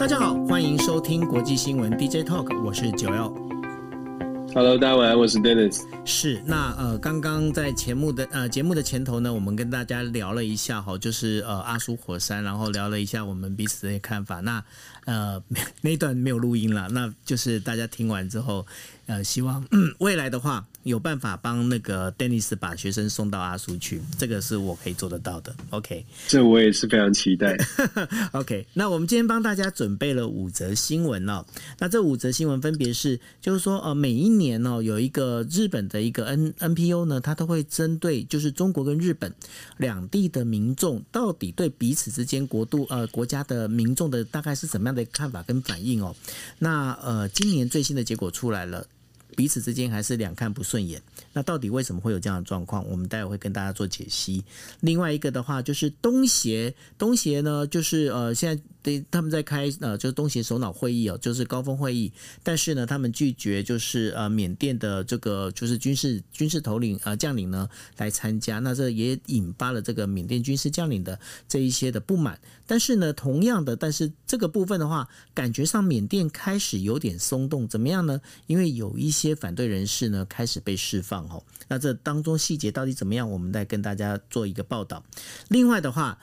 大家好，欢迎收听国际新闻 DJ Talk，我是九幺。Hello，大家好，我是 Dennis。是，那呃，刚刚在节目的呃节目的前头呢，我们跟大家聊了一下哈，就是呃阿苏火山，然后聊了一下我们彼此的看法。那呃 那段没有录音了，那就是大家听完之后。呃，希望嗯 未来的话有办法帮那个 Dennis 把学生送到阿苏去，这个是我可以做得到的。OK，这我也是非常期待。OK，那我们今天帮大家准备了五则新闻哦。那这五则新闻分别是，就是说呃，每一年哦，有一个日本的一个 N NPO 呢，它都会针对就是中国跟日本两地的民众到底对彼此之间国度呃国家的民众的大概是怎么样的看法跟反应哦。那呃，今年最新的结果出来了。彼此之间还是两看不顺眼，那到底为什么会有这样的状况？我们待会会跟大家做解析。另外一个的话就是东协，东协呢就是呃现在。对，他们在开呃，就是东协首脑会议哦，就是高峰会议。但是呢，他们拒绝就是呃，缅甸的这个就是军事军事头领呃将领呢来参加。那这也引发了这个缅甸军事将领的这一些的不满。但是呢，同样的，但是这个部分的话，感觉上缅甸开始有点松动，怎么样呢？因为有一些反对人士呢开始被释放哦。那这当中细节到底怎么样？我们再跟大家做一个报道。另外的话，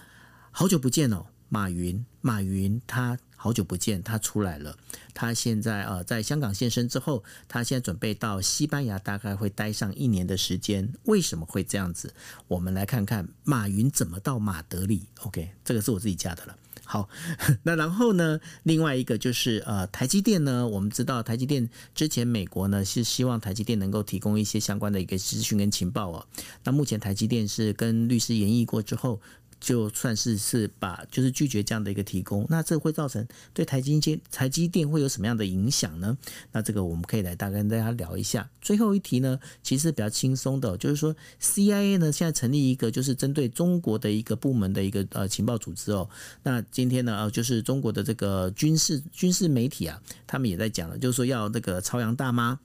好久不见哦。马云，马云，他好久不见，他出来了。他现在呃，在香港现身之后，他现在准备到西班牙，大概会待上一年的时间。为什么会这样子？我们来看看马云怎么到马德里。OK，这个是我自己加的了。好，那然后呢，另外一个就是呃，台积电呢，我们知道台积电之前美国呢是希望台积电能够提供一些相关的一个资讯跟情报哦。那目前台积电是跟律师研议过之后。就算是是把就是拒绝这样的一个提供，那这会造成对台积电台积电会有什么样的影响呢？那这个我们可以来大概跟大家聊一下。最后一题呢，其实比较轻松的，就是说 CIA 呢现在成立一个就是针对中国的一个部门的一个呃情报组织哦。那今天呢呃就是中国的这个军事军事媒体啊，他们也在讲了，就是说要那个朝阳大妈。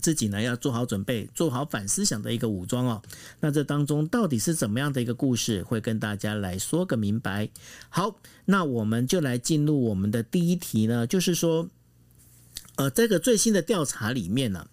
自己呢要做好准备，做好反思想的一个武装哦。那这当中到底是怎么样的一个故事，会跟大家来说个明白。好，那我们就来进入我们的第一题呢，就是说，呃，这个最新的调查里面呢，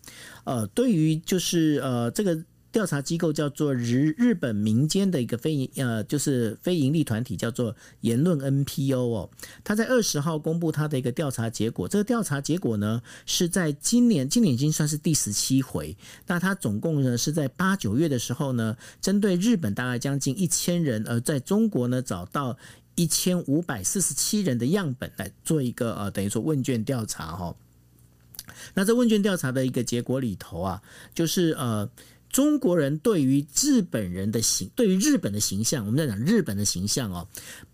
呃，对于就是呃这个。调查机构叫做日日本民间的一个非呃，就是非营利团体，叫做言论 NPO 哦。他在二十号公布他的一个调查结果。这个调查结果呢，是在今年，今年已经算是第十七回。那他总共呢是在八九月的时候呢，针对日本大概将近一千人，而在中国呢找到一千五百四十七人的样本来做一个呃，等于说问卷调查哈。那在问卷调查的一个结果里头啊，就是呃。中国人对于日本人的形，对于日本的形象，我们在讲日本的形象哦，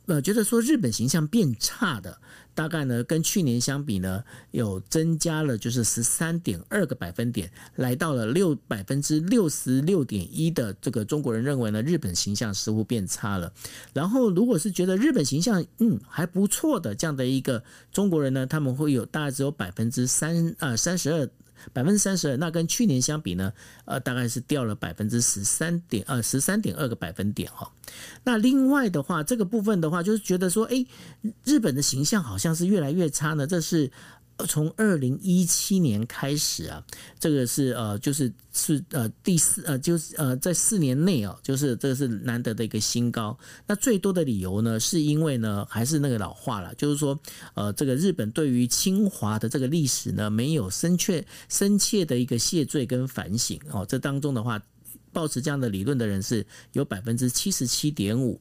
呃，觉得说日本形象变差的，大概呢跟去年相比呢，有增加了就是十三点二个百分点，来到了六百分之六十六点一的这个中国人认为呢，日本形象似乎变差了。然后如果是觉得日本形象嗯还不错的这样的一个中国人呢，他们会有大概只有百分之三啊三十二。百分之三十二，那跟去年相比呢，呃，大概是掉了百分之十三点二，十三点二个百分点哈。那另外的话，这个部分的话，就是觉得说，哎，日本的形象好像是越来越差呢，这是。从二零一七年开始啊，这个是呃，就是是呃第四呃，就是呃在四年内啊，就是这个是难得的一个新高。那最多的理由呢，是因为呢，还是那个老话了，就是说呃，这个日本对于侵华的这个历史呢，没有深切深切的一个谢罪跟反省哦。这当中的话。抱持这样的理论的人是有百分之七十七点五。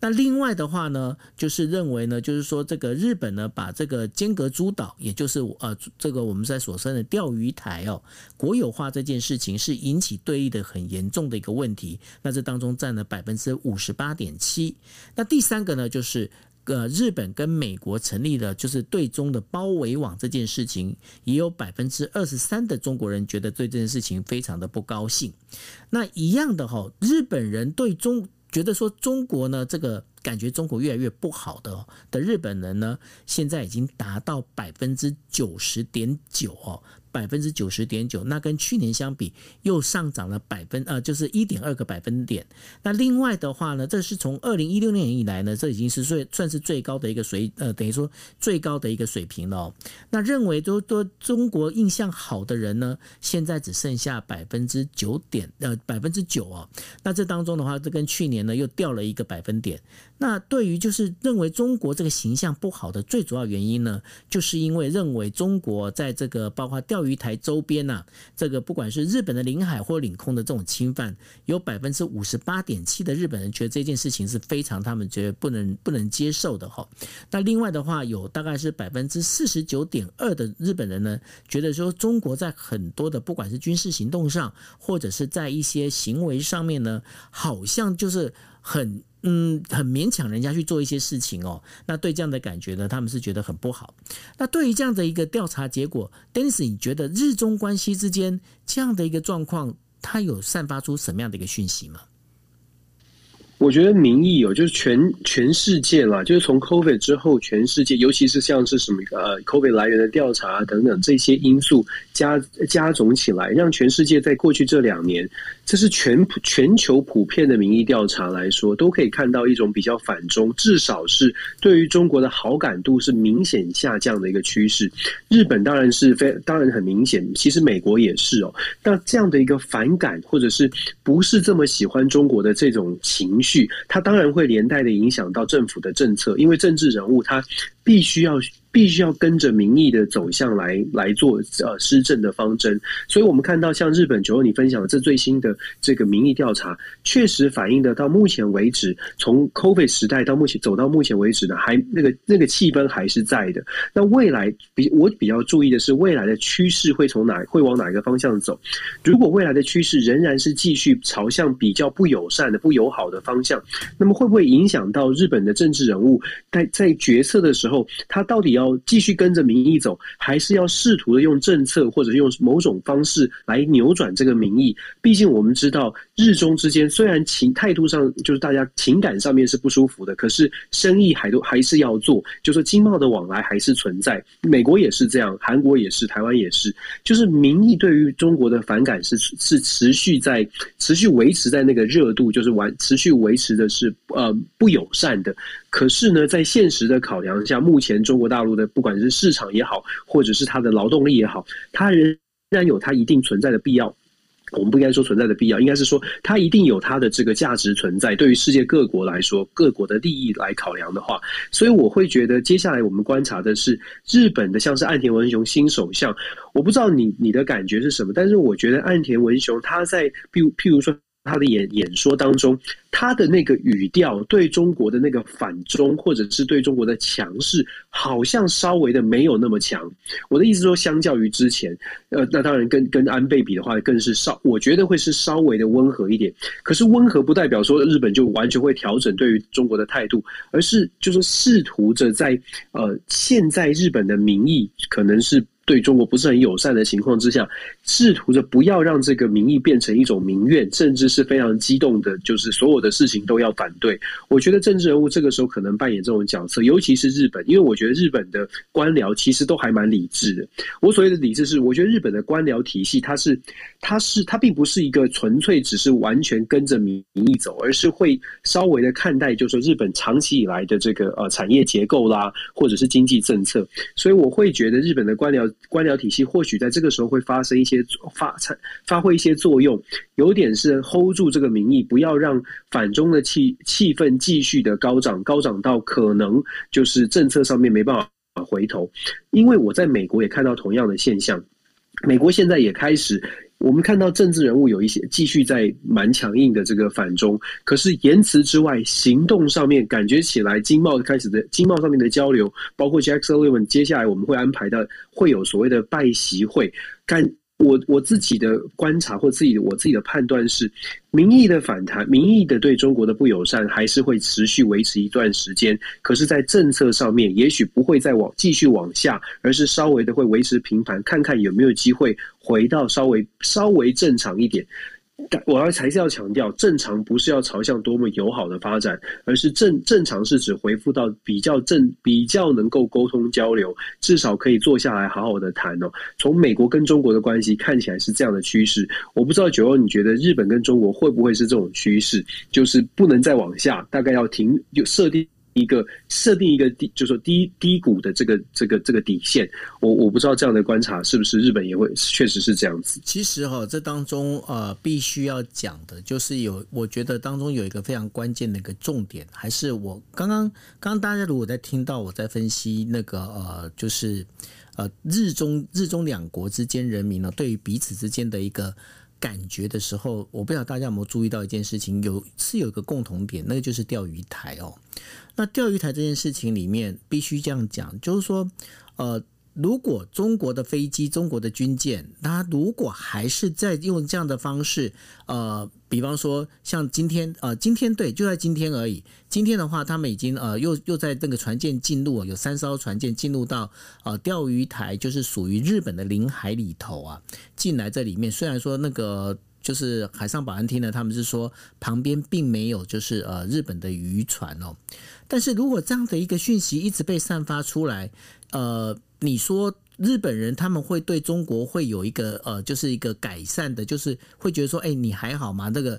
那另外的话呢，就是认为呢，就是说这个日本呢，把这个尖阁诸岛，也就是呃这个我们在所称的钓鱼台哦，国有化这件事情是引起对立的很严重的一个问题。那这当中占了百分之五十八点七。那第三个呢，就是。呃，日本跟美国成立的就是对中的包围网这件事情，也有百分之二十三的中国人觉得对这件事情非常的不高兴。那一样的哈，日本人对中觉得说中国呢，这个感觉中国越来越不好的的日本人呢，现在已经达到百分之九十点九哦。百分之九十点九，那跟去年相比又上涨了百分呃，就是一点二个百分点。那另外的话呢，这是从二零一六年以来呢，这已经是最算是最高的一个水呃，等于说最高的一个水平了。那认为都都中国印象好的人呢，现在只剩下百分之九点呃百分之九哦。那这当中的话，这跟去年呢又掉了一个百分点。那对于就是认为中国这个形象不好的最主要原因呢，就是因为认为中国在这个包括钓于台周边呐、啊，这个不管是日本的领海或领空的这种侵犯，有百分之五十八点七的日本人觉得这件事情是非常他们觉得不能不能接受的哈。那另外的话，有大概是百分之四十九点二的日本人呢，觉得说中国在很多的不管是军事行动上，或者是在一些行为上面呢，好像就是很。嗯，很勉强人家去做一些事情哦。那对这样的感觉呢，他们是觉得很不好。那对于这样的一个调查结果，Dennis，你觉得日中关系之间这样的一个状况，它有散发出什么样的一个讯息吗？我觉得民意有，就是全全世界啦，就是从 COVID 之后，全世界，尤其是像是什么呃 COVID 来源的调查等等这些因素加加总起来，让全世界在过去这两年，这是全全球普遍的民意调查来说，都可以看到一种比较反中，至少是对于中国的好感度是明显下降的一个趋势。日本当然是非当然很明显，其实美国也是哦。那这样的一个反感，或者是不是这么喜欢中国的这种情绪。去它当然会连带的影响到政府的政策，因为政治人物他必须要。必须要跟着民意的走向来来做呃施政的方针，所以我们看到像日本九你分享的这最新的这个民意调查，确实反映的到目前为止，从 COVID 时代到目前走到目前为止呢，还那个那个气氛还是在的。那未来比我比较注意的是，未来的趋势会从哪会往哪一个方向走？如果未来的趋势仍然是继续朝向比较不友善的、不友好的方向，那么会不会影响到日本的政治人物在在决策的时候，他到底要？继续跟着民意走，还是要试图的用政策或者用某种方式来扭转这个民意？毕竟我们知道，日中之间虽然情态度上就是大家情感上面是不舒服的，可是生意还都还是要做，就是经贸的往来还是存在。美国也是这样，韩国也是，台湾也是，就是民意对于中国的反感是是持续在持续维持在那个热度，就是完持续维持的是呃不友善的。可是呢，在现实的考量下，目前中国大陆的不管是市场也好，或者是它的劳动力也好，它仍然有它一定存在的必要。我们不应该说存在的必要，应该是说它一定有它的这个价值存在。对于世界各国来说，各国的利益来考量的话，所以我会觉得接下来我们观察的是日本的，像是岸田文雄新首相。我不知道你你的感觉是什么，但是我觉得岸田文雄他在譬如譬如说。他的演演说当中，他的那个语调对中国的那个反中，或者是对中国的强势，好像稍微的没有那么强。我的意思说，相较于之前，呃，那当然跟跟安倍比的话，更是稍，我觉得会是稍微的温和一点。可是温和不代表说日本就完全会调整对于中国的态度，而是就是试图着在呃现在日本的民意可能是。对中国不是很友善的情况之下，试图着不要让这个民意变成一种民怨，甚至是非常激动的，就是所有的事情都要反对。我觉得政治人物这个时候可能扮演这种角色，尤其是日本，因为我觉得日本的官僚其实都还蛮理智的。我所谓的理智是，我觉得日本的官僚体系，它是，它是，它并不是一个纯粹只是完全跟着民意走，而是会稍微的看待，就是说日本长期以来的这个呃产业结构啦，或者是经济政策。所以我会觉得日本的官僚。官僚体系或许在这个时候会发生一些发产发挥一些作用，有点是 hold 住这个民意，不要让反中的气气氛继续的高涨，高涨到可能就是政策上面没办法回头。因为我在美国也看到同样的现象，美国现在也开始。我们看到政治人物有一些继续在蛮强硬的这个反中，可是言辞之外，行动上面感觉起来，经贸开始的经贸上面的交流，包括 Jack Sullivan，接下来我们会安排的会有所谓的拜习会，干。我我自己的观察或自己我自己的判断是，民意的反弹，民意的对中国的不友善还是会持续维持一段时间。可是，在政策上面，也许不会再往继续往下，而是稍微的会维持平盘，看看有没有机会回到稍微稍微正常一点。我要还是要强调，正常不是要朝向多么友好的发展，而是正正常是指恢复到比较正、比较能够沟通交流，至少可以坐下来好好的谈哦。从美国跟中国的关系看起来是这样的趋势，我不知道九欧你觉得日本跟中国会不会是这种趋势，就是不能再往下，大概要停，就设定。一个设定一个低，就是说低低谷的这个这个这个底线，我我不知道这样的观察是不是日本也会确实是这样子。其实哈，这当中呃必须要讲的就是有，我觉得当中有一个非常关键的一个重点，还是我刚刚刚刚大家如果在听到我在分析那个呃，就是呃日中日中两国之间人民呢，对于彼此之间的一个。感觉的时候，我不知道大家有没有注意到一件事情，有是有一个共同点，那个就是钓鱼台哦。那钓鱼台这件事情里面，必须这样讲，就是说，呃。如果中国的飞机、中国的军舰，它如果还是在用这样的方式，呃，比方说像今天，呃，今天对，就在今天而已。今天的话，他们已经呃又又在那个船舰进入，有三艘船舰进入到呃钓鱼台，就是属于日本的领海里头啊，进来这里面。虽然说那个就是海上保安厅呢，他们是说旁边并没有就是呃日本的渔船哦，但是如果这样的一个讯息一直被散发出来，呃。你说日本人他们会对中国会有一个呃，就是一个改善的，就是会觉得说，哎，你还好吗？这个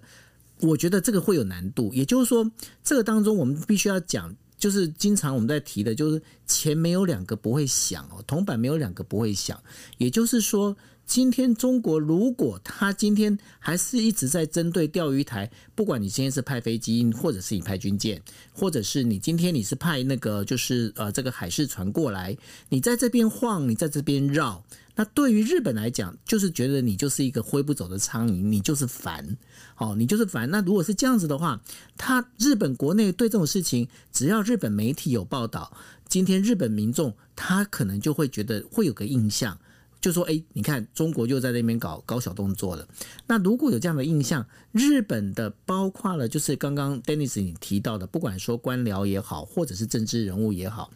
我觉得这个会有难度。也就是说，这个当中我们必须要讲，就是经常我们在提的，就是钱没有两个不会响哦，铜板没有两个不会响。也就是说。今天中国如果他今天还是一直在针对钓鱼台，不管你今天是派飞机，或者是你派军舰，或者是你今天你是派那个就是呃这个海事船过来，你在这边晃，你在这边绕，那对于日本来讲，就是觉得你就是一个挥不走的苍蝇，你就是烦，哦，你就是烦。那如果是这样子的话，他日本国内对这种事情，只要日本媒体有报道，今天日本民众他可能就会觉得会有个印象。就说哎，你看中国就在那边搞搞小动作了。那如果有这样的印象，日本的包括了就是刚刚 Dennis 你提到的，不管说官僚也好，或者是政治人物也好，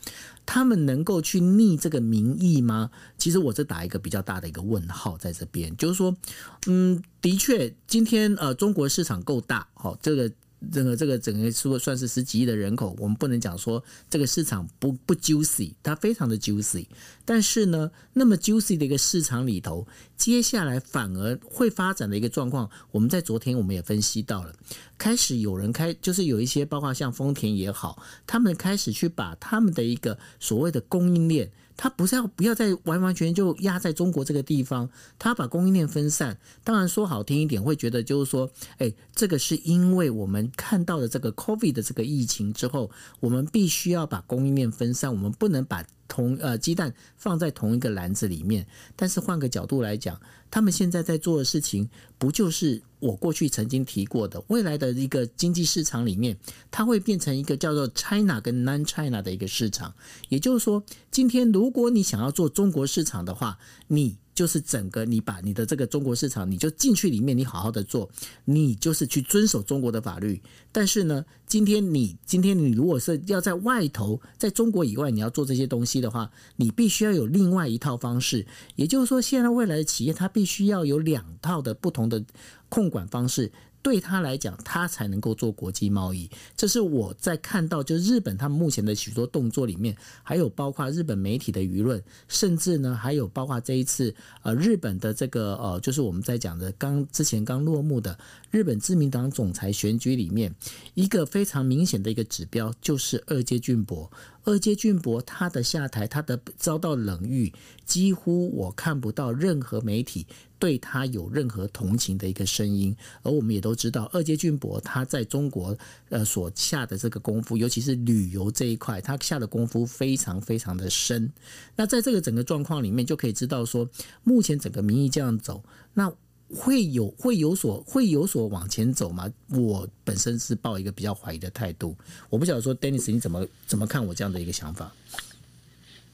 他们能够去逆这个民意吗？其实我这打一个比较大的一个问号在这边，就是说，嗯，的确，今天呃中国市场够大，好这个。这个这个整个说算是十几亿的人口，我们不能讲说这个市场不不 juicy，它非常的 juicy。但是呢，那么 juicy 的一个市场里头，接下来反而会发展的一个状况，我们在昨天我们也分析到了，开始有人开，就是有一些包括像丰田也好，他们开始去把他们的一个所谓的供应链。他不是要不要再完完全全就压在中国这个地方，他把供应链分散。当然说好听一点，会觉得就是说，哎，这个是因为我们看到了这个 COVID 的这个疫情之后，我们必须要把供应链分散，我们不能把。同呃鸡蛋放在同一个篮子里面，但是换个角度来讲，他们现在在做的事情，不就是我过去曾经提过的，未来的一个经济市场里面，它会变成一个叫做 China 跟 Non China 的一个市场。也就是说，今天如果你想要做中国市场的话，你。就是整个你把你的这个中国市场，你就进去里面，你好好的做，你就是去遵守中国的法律。但是呢，今天你今天你如果是要在外头，在中国以外你要做这些东西的话，你必须要有另外一套方式。也就是说，现在未来的企业它必须要有两套的不同的控管方式。对他来讲，他才能够做国际贸易。这是我在看到，就日本他们目前的许多动作里面，还有包括日本媒体的舆论，甚至呢，还有包括这一次呃日本的这个呃，就是我们在讲的刚之前刚落幕的日本自民党总裁选举里面，一个非常明显的一个指标，就是二阶俊博。二阶俊博他的下台，他的遭到冷遇，几乎我看不到任何媒体对他有任何同情的一个声音。而我们也都知道，二阶俊博他在中国呃所下的这个功夫，尤其是旅游这一块，他下的功夫非常非常的深。那在这个整个状况里面，就可以知道说，目前整个民意这样走，那。会有会有所会有所往前走吗？我本身是抱一个比较怀疑的态度。我不晓得说，Dennis 你怎么怎么看我这样的一个想法？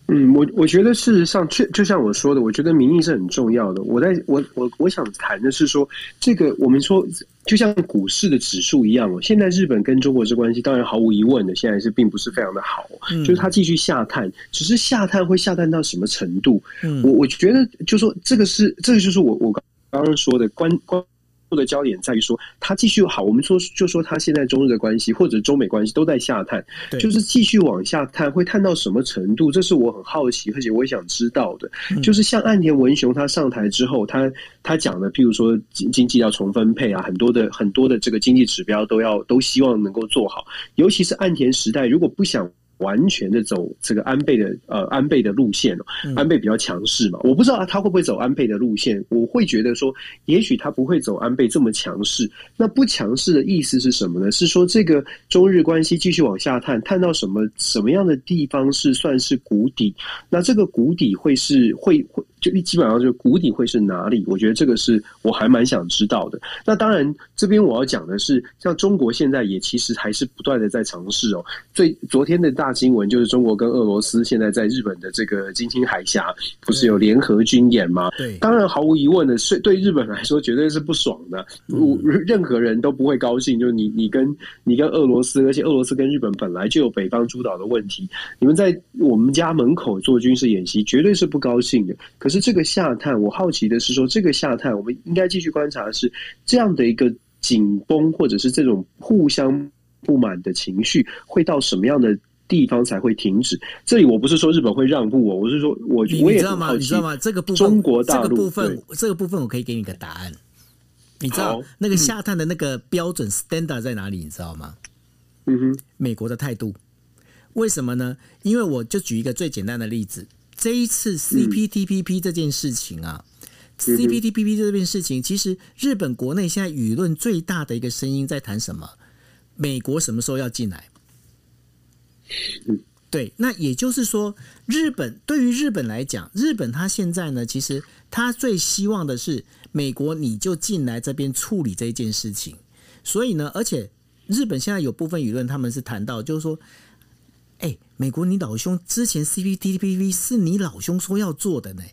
嗯，我我觉得事实上，确就像我说的，我觉得民意是很重要的。我在我我我想谈的是说，这个我们说就像股市的指数一样哦。现在日本跟中国之关系，当然毫无疑问的，现在是并不是非常的好，嗯、就是它继续下探，只是下探会下探到什么程度？嗯，我我觉得就说这个是这个就是我我刚。刚刚说的关关注的焦点在于说，他继续好，我们说就说他现在中日的关系或者中美关系都在下探，就是继续往下探，会探到什么程度？这是我很好奇，而且我也想知道的。就是像岸田文雄他上台之后，他他讲的，譬如说经经济要重分配啊，很多的很多的这个经济指标都要都希望能够做好，尤其是岸田时代，如果不想。完全的走这个安倍的呃安倍的路线，安倍比较强势嘛，我不知道他会不会走安倍的路线。我会觉得说，也许他不会走安倍这么强势。那不强势的意思是什么呢？是说这个中日关系继续往下探，探到什么什么样的地方是算是谷底？那这个谷底会是会会。就基本上就谷底会是哪里？我觉得这个是我还蛮想知道的。那当然，这边我要讲的是，像中国现在也其实还是不断的在尝试哦。最昨天的大新闻就是中国跟俄罗斯现在在日本的这个金青海峡不是有联合军演吗？对，当然毫无疑问的是，对日本来说绝对是不爽的。任何人都不会高兴，就是你你跟你跟俄罗斯，而且俄罗斯跟日本本来就有北方诸岛的问题，你们在我们家门口做军事演习，绝对是不高兴的。可是这个下探，我好奇的是说，这个下探，我们应该继续观察的是这样的一个紧绷，或者是这种互相不满的情绪，会到什么样的地方才会停止？这里我不是说日本会让步，我我是说我我也知道吗？你知道吗？这个部分，中国大陆这个部分，这个部分我可以给你个答案。你知道那个下探的那个标准 standard 在哪里？你知道吗？嗯哼，美国的态度。为什么呢？因为我就举一个最简单的例子。这一次 CPTPP 这件事情啊、嗯、，CPTPP 这件事情，其实日本国内现在舆论最大的一个声音在谈什么？美国什么时候要进来？对，那也就是说，日本对于日本来讲，日本他现在呢，其实他最希望的是美国你就进来这边处理这一件事情。所以呢，而且日本现在有部分舆论他们是谈到，就是说。哎、欸，美国，你老兄之前 CPTPP 是你老兄说要做的呢？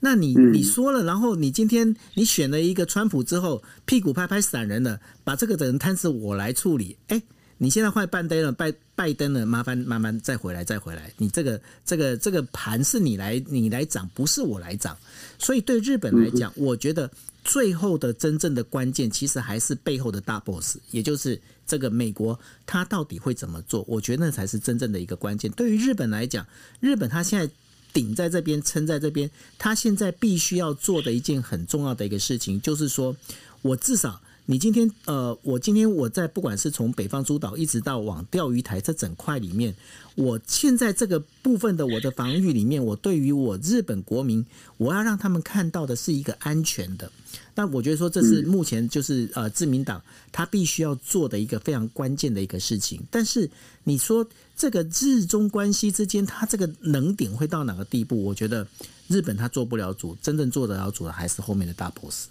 那你你说了，然后你今天你选了一个川普之后，屁股拍拍闪人了，把这个的人摊子我来处理。哎、欸，你现在换拜登了，拜拜登了，麻烦慢慢再回来再回来。你这个这个这个盘是你来你来掌，不是我来掌。所以对日本来讲，我觉得最后的真正的关键，其实还是背后的大 boss，也就是。这个美国他到底会怎么做？我觉得那才是真正的一个关键。对于日本来讲，日本他现在顶在这边，撑在这边，他现在必须要做的一件很重要的一个事情，就是说我至少。你今天呃，我今天我在不管是从北方诸岛一直到往钓鱼台这整块里面，我现在这个部分的我的防御里面，我对于我日本国民，我要让他们看到的是一个安全的。但我觉得说这是目前就是呃自民党他必须要做的一个非常关键的一个事情。但是你说这个日中关系之间，它这个能点会到哪个地步？我觉得日本他做不了主，真正做得了主的还是后面的大 boss。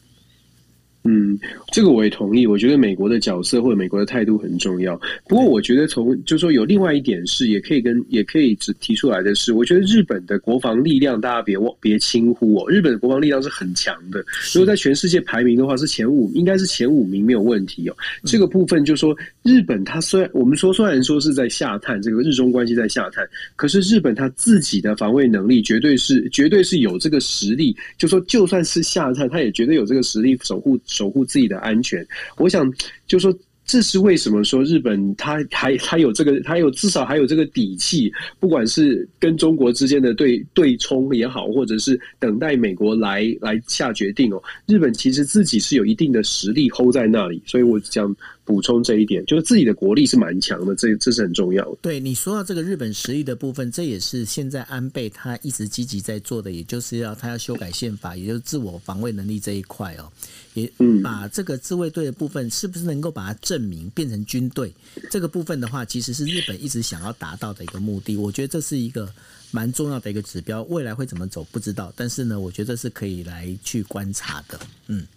嗯，这个我也同意。我觉得美国的角色或者美国的态度很重要。不过，我觉得从就是说有另外一点是，也可以跟也可以只提出来的是，我觉得日本的国防力量大家别忘别轻忽哦。日本的国防力量是很强的，如果在全世界排名的话是前五，应该是前五名没有问题哦。这个部分就是说，日本它虽然我们说虽然说是在下探，这个日中关系在下探，可是日本它自己的防卫能力绝对是绝对是有这个实力。就说就算是下探，它也绝对有这个实力守护。守护自己的安全，我想就说，这是为什么说日本他还他有这个，他有至少还有这个底气，不管是跟中国之间的对对冲也好，或者是等待美国来来下决定哦，日本其实自己是有一定的实力 hold 在那里，所以我讲。补充这一点，就是自己的国力是蛮强的，这这是很重要的。对你说到这个日本实力的部分，这也是现在安倍他一直积极在做的，也就是要他要修改宪法，也就是自我防卫能力这一块哦，也把这个自卫队的部分是不是能够把它证明变成军队这个部分的话，其实是日本一直想要达到的一个目的。我觉得这是一个蛮重要的一个指标，未来会怎么走不知道，但是呢，我觉得是可以来去观察的。嗯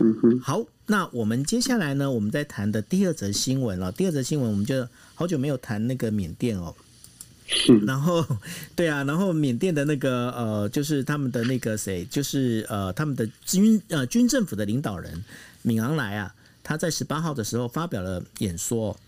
嗯哼，好。那我们接下来呢？我们在谈的第二则新闻了。第二则新闻，我们就好久没有谈那个缅甸哦。然后，对啊，然后缅甸的那个呃，就是他们的那个谁，就是呃，他们的军呃军政府的领导人敏昂莱啊，他在十八号的时候发表了演说。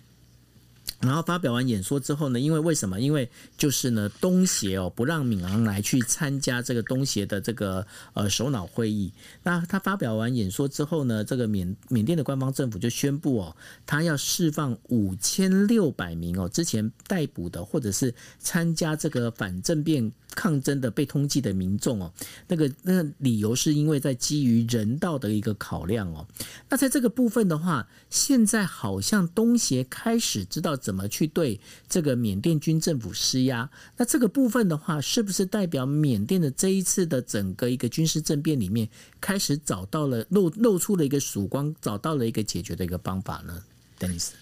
然后发表完演说之后呢，因为为什么？因为就是呢，东协哦不让敏昂来去参加这个东协的这个呃首脑会议。那他发表完演说之后呢，这个缅缅甸的官方政府就宣布哦，他要释放五千六百名哦之前逮捕的或者是参加这个反政变抗争的被通缉的民众哦。那个那个理由是因为在基于人道的一个考量哦。那在这个部分的话，现在好像东协开始知道怎。怎么去对这个缅甸军政府施压？那这个部分的话，是不是代表缅甸的这一次的整个一个军事政变里面，开始找到了露露出了一个曙光，找到了一个解决的一个方法呢？Dennis。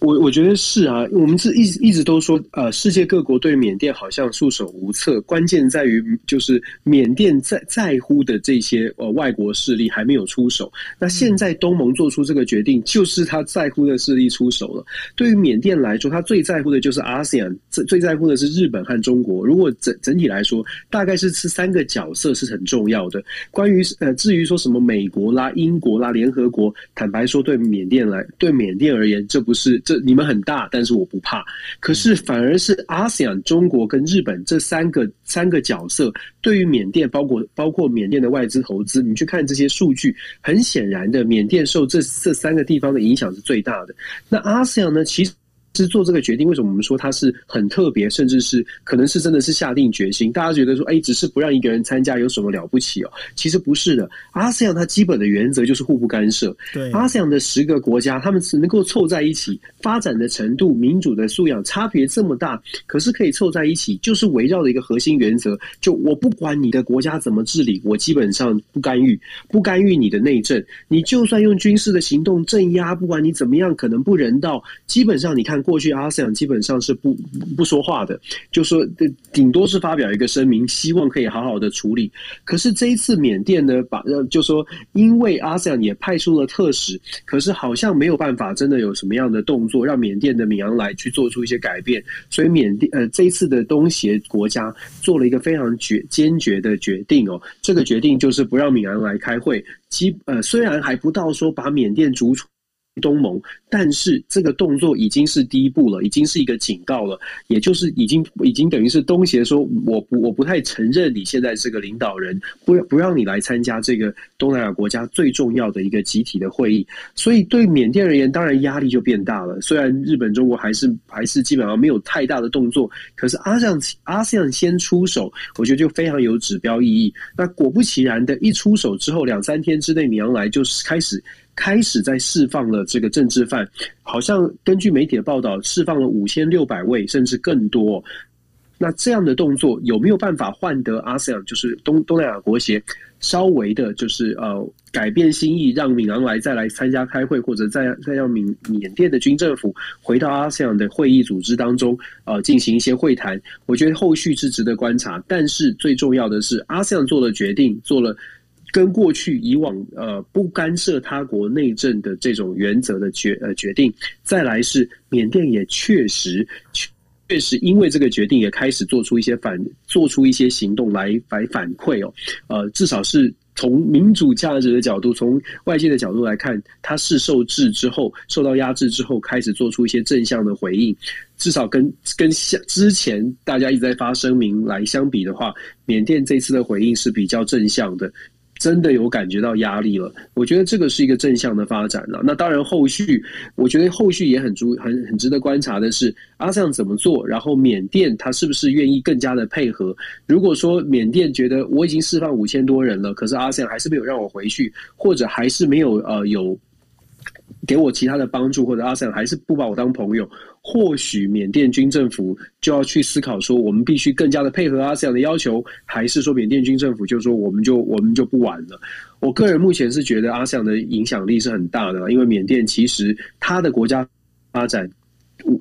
我我觉得是啊，我们是一直一直都说，呃，世界各国对缅甸好像束手无策，关键在于就是缅甸在在乎的这些呃外国势力还没有出手。那现在东盟做出这个决定，就是他在乎的势力出手了。对于缅甸来说，他最在乎的就是 ASEAN，最最在乎的是日本和中国。如果整整体来说，大概是这三个角色是很重要的。关于呃，至于说什么美国啦、英国啦、联合国，坦白说，对缅甸来对缅甸而言，这不是。这你们很大，但是我不怕。可是反而是 ASEAN 中国跟日本这三个三个角色，对于缅甸，包括包括缅甸的外资投资，你去看这些数据，很显然的，缅甸受这这三个地方的影响是最大的。那 ASEAN 呢，其实。是做这个决定，为什么我们说它是很特别，甚至是可能是真的是下定决心？大家觉得说，哎，只是不让一个人参加有什么了不起哦？其实不是的。ASEAN 它基本的原则就是互不干涉。对，ASEAN 的十个国家，他们是能够凑在一起，发展的程度、民主的素养差别这么大，可是可以凑在一起，就是围绕的一个核心原则，就我不管你的国家怎么治理，我基本上不干预，不干预你的内政。你就算用军事的行动镇压，不管你怎么样，可能不人道，基本上你看。过去阿塞基本上是不不说话的，就说顶多是发表一个声明，希望可以好好的处理。可是这一次缅甸呢，把就说因为阿塞也派出了特使，可是好像没有办法真的有什么样的动作，让缅甸的米昂来去做出一些改变。所以缅甸呃这一次的东协国家做了一个非常决坚决的决定哦，这个决定就是不让米昂来开会。基呃虽然还不到说把缅甸逐出。东盟，但是这个动作已经是第一步了，已经是一个警告了，也就是已经已经等于是东协说，我不我不太承认你现在这个领导人，不不让你来参加这个东南亚国家最重要的一个集体的会议，所以对缅甸而言，当然压力就变大了。虽然日本、中国还是还是基本上没有太大的动作，可是阿相阿相先出手，我觉得就非常有指标意义。那果不其然的一出手之后，两三天之内，米昂莱就是开始。开始在释放了这个政治犯，好像根据媒体的报道，释放了五千六百位，甚至更多。那这样的动作有没有办法换得 ASEAN 就是东东南亚国协稍微的，就是呃改变心意，让敏昂来再来参加开会，或者再再让缅缅甸的军政府回到 ASEAN 的会议组织当中，呃进行一些会谈？我觉得后续是值得观察。但是最重要的是，ASEAN 做了决定，做了。跟过去以往呃不干涉他国内政的这种原则的决呃决定，再来是缅甸也确实确实因为这个决定也开始做出一些反做出一些行动来来反馈哦，呃至少是从民主价值的角度，从外界的角度来看，他是受制之后受到压制之后，开始做出一些正向的回应，至少跟跟像之前大家一直在发声明来相比的话，缅甸这次的回应是比较正向的。真的有感觉到压力了，我觉得这个是一个正向的发展了。那当然，后续我觉得后续也很足很很值得观察的是，阿相怎么做，然后缅甸他是不是愿意更加的配合？如果说缅甸觉得我已经释放五千多人了，可是阿相还是没有让我回去，或者还是没有呃有给我其他的帮助，或者阿相还是不把我当朋友。或许缅甸军政府就要去思考说，我们必须更加的配合阿塞 a 的要求，还是说缅甸军政府就说我们就我们就不玩了？我个人目前是觉得阿塞 a 的影响力是很大的，因为缅甸其实它的国家发展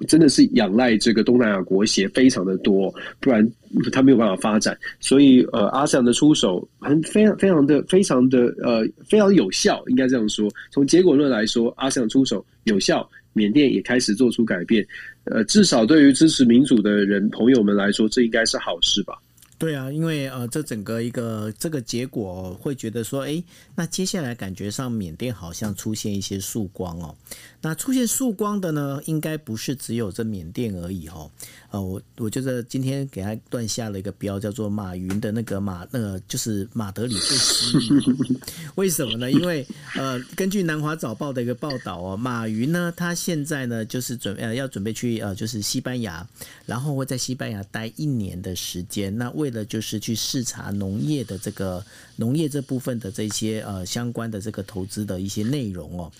真的是仰赖这个东南亚国协非常的多，不然他没有办法发展。所以呃，阿塞 a 的出手很非常非常的非常的呃非常有效，应该这样说。从结果论来说，阿塞 a 出手有效。缅甸也开始做出改变，呃，至少对于支持民主的人朋友们来说，这应该是好事吧。对啊，因为呃，这整个一个这个结果会觉得说，哎，那接下来感觉上缅甸好像出现一些曙光哦。那出现曙光的呢，应该不是只有这缅甸而已哦。呃，我我觉得今天给他断下了一个标，叫做马云的那个马，那个就是马德里最失意。为什么呢？因为呃，根据南华早报的一个报道哦，马云呢，他现在呢就是准呃要准备去呃就是西班牙，然后会在西班牙待一年的时间。那为的就是去视察农业的这个农业这部分的这些呃相关的这个投资的一些内容哦。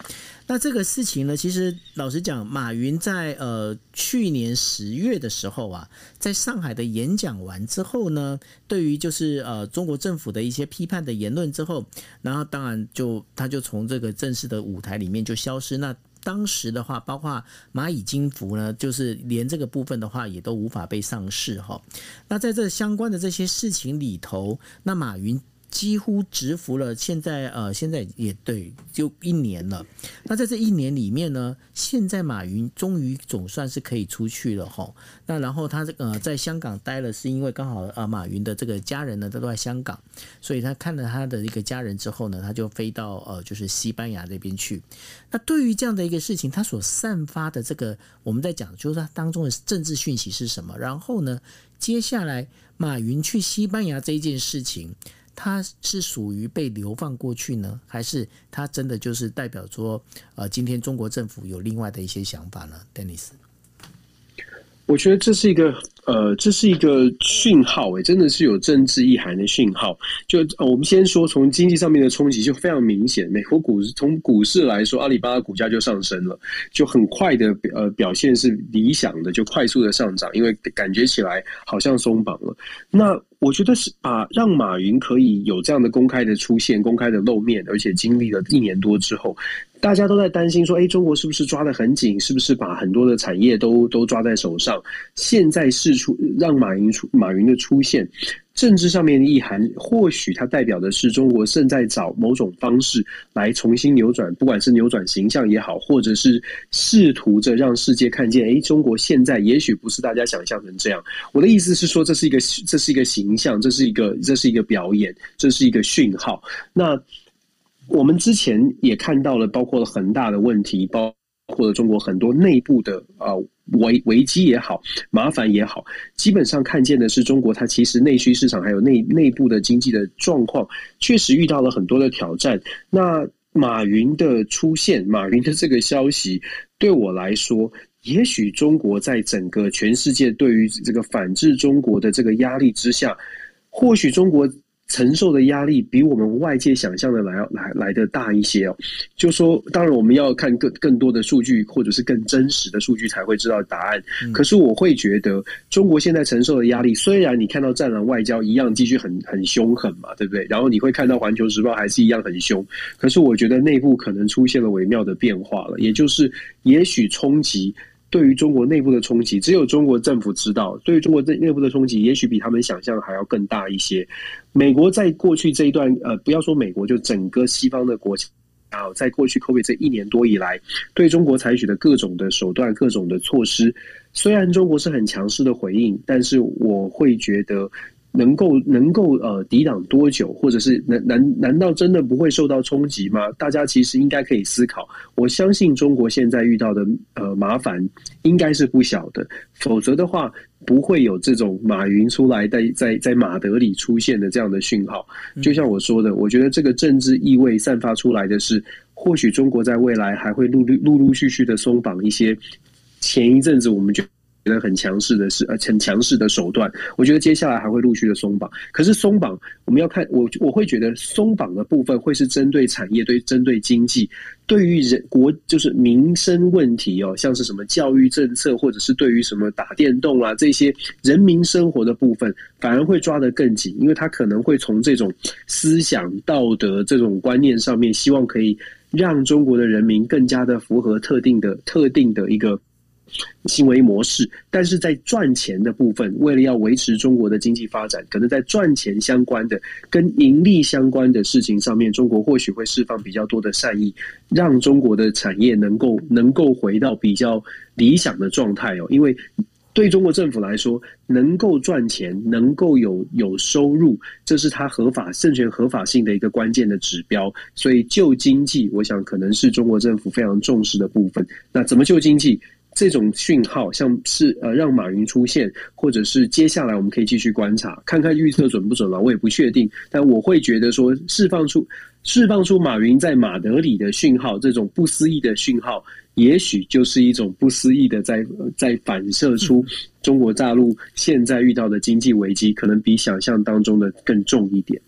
那这个事情呢，其实老实讲，马云在呃去年十月的时候啊，在上海的演讲完之后呢，对于就是呃中国政府的一些批判的言论之后，然后当然就他就从这个正式的舞台里面就消失。那当时的话，包括蚂蚁金服呢，就是连这个部分的话也都无法被上市哈。那在这相关的这些事情里头，那马云。几乎蛰伏了，现在呃，现在也对，就一年了。那在这一年里面呢，现在马云终于总算是可以出去了哈。那然后他这个在香港待了，是因为刚好啊，马云的这个家人呢都在香港，所以他看了他的一个家人之后呢，他就飞到呃就是西班牙这边去。那对于这样的一个事情，他所散发的这个我们在讲，就是他当中的政治讯息是什么？然后呢，接下来马云去西班牙这一件事情。他是属于被流放过去呢，还是他真的就是代表说，呃，今天中国政府有另外的一些想法呢？Dennis，我觉得这是一个呃，这是一个讯号，诶，真的是有政治意涵的讯号。就我们先说从经济上面的冲击就非常明显，美国股市从股市来说，阿里巴巴股价就上升了，就很快的呃表现是理想的，就快速的上涨，因为感觉起来好像松绑了。那我觉得是把让马云可以有这样的公开的出现、公开的露面，而且经历了一年多之后，大家都在担心说：“哎，中国是不是抓得很紧？是不是把很多的产业都都抓在手上？”现在是出让马云出马云的出现。政治上面的意涵，或许它代表的是中国正在找某种方式来重新扭转，不管是扭转形象也好，或者是试图着让世界看见，诶，中国现在也许不是大家想象成这样。我的意思是说，这是一个这是一个形象，这是一个这是一个表演，这是一个讯号。那我们之前也看到了，包括了很大的问题，包括了中国很多内部的啊。危危机也好，麻烦也好，基本上看见的是中国，它其实内需市场还有内内部的经济的状况，确实遇到了很多的挑战。那马云的出现，马云的这个消息，对我来说，也许中国在整个全世界对于这个反制中国的这个压力之下，或许中国。承受的压力比我们外界想象的来来来的大一些哦。就说，当然我们要看更更多的数据，或者是更真实的数据才会知道答案。可是我会觉得，中国现在承受的压力，虽然你看到战狼外交一样继续很很凶狠嘛，对不对？然后你会看到环球时报还是一样很凶，可是我觉得内部可能出现了微妙的变化了，也就是也许冲击。对于中国内部的冲击，只有中国政府知道。对于中国内内部的冲击，也许比他们想象还要更大一些。美国在过去这一段，呃，不要说美国，就整个西方的国家啊，在过去 COVID 这一年多以来，对中国采取的各种的手段、各种的措施，虽然中国是很强势的回应，但是我会觉得。能够能够呃抵挡多久，或者是难难难道真的不会受到冲击吗？大家其实应该可以思考。我相信中国现在遇到的呃麻烦应该是不小的，否则的话不会有这种马云出来在在在马德里出现的这样的讯号。就像我说的，我觉得这个政治意味散发出来的是，或许中国在未来还会陆陆陆陆续续的松绑一些前一阵子我们觉得。觉得很强势的是呃很强势的手段，我觉得接下来还会陆续的松绑。可是松绑，我们要看我我会觉得松绑的部分会是针对产业，对针对经济，对于人国就是民生问题哦，像是什么教育政策，或者是对于什么打电动啊这些人民生活的部分，反而会抓得更紧，因为他可能会从这种思想道德这种观念上面，希望可以让中国的人民更加的符合特定的特定的一个。行为模式，但是在赚钱的部分，为了要维持中国的经济发展，可能在赚钱相关的、跟盈利相关的事情上面，中国或许会释放比较多的善意，让中国的产业能够能够回到比较理想的状态哦。因为对中国政府来说，能够赚钱，能够有有收入，这是它合法政权合法性的一个关键的指标。所以救经济，我想可能是中国政府非常重视的部分。那怎么救经济？这种讯号，像是呃让马云出现，或者是接下来我们可以继续观察，看看预测准不准了。我也不确定，但我会觉得说释放出释放出马云在马德里的讯号，这种不思议的讯号，也许就是一种不思议的在在反射出中国大陆现在遇到的经济危机，可能比想象当中的更重一点。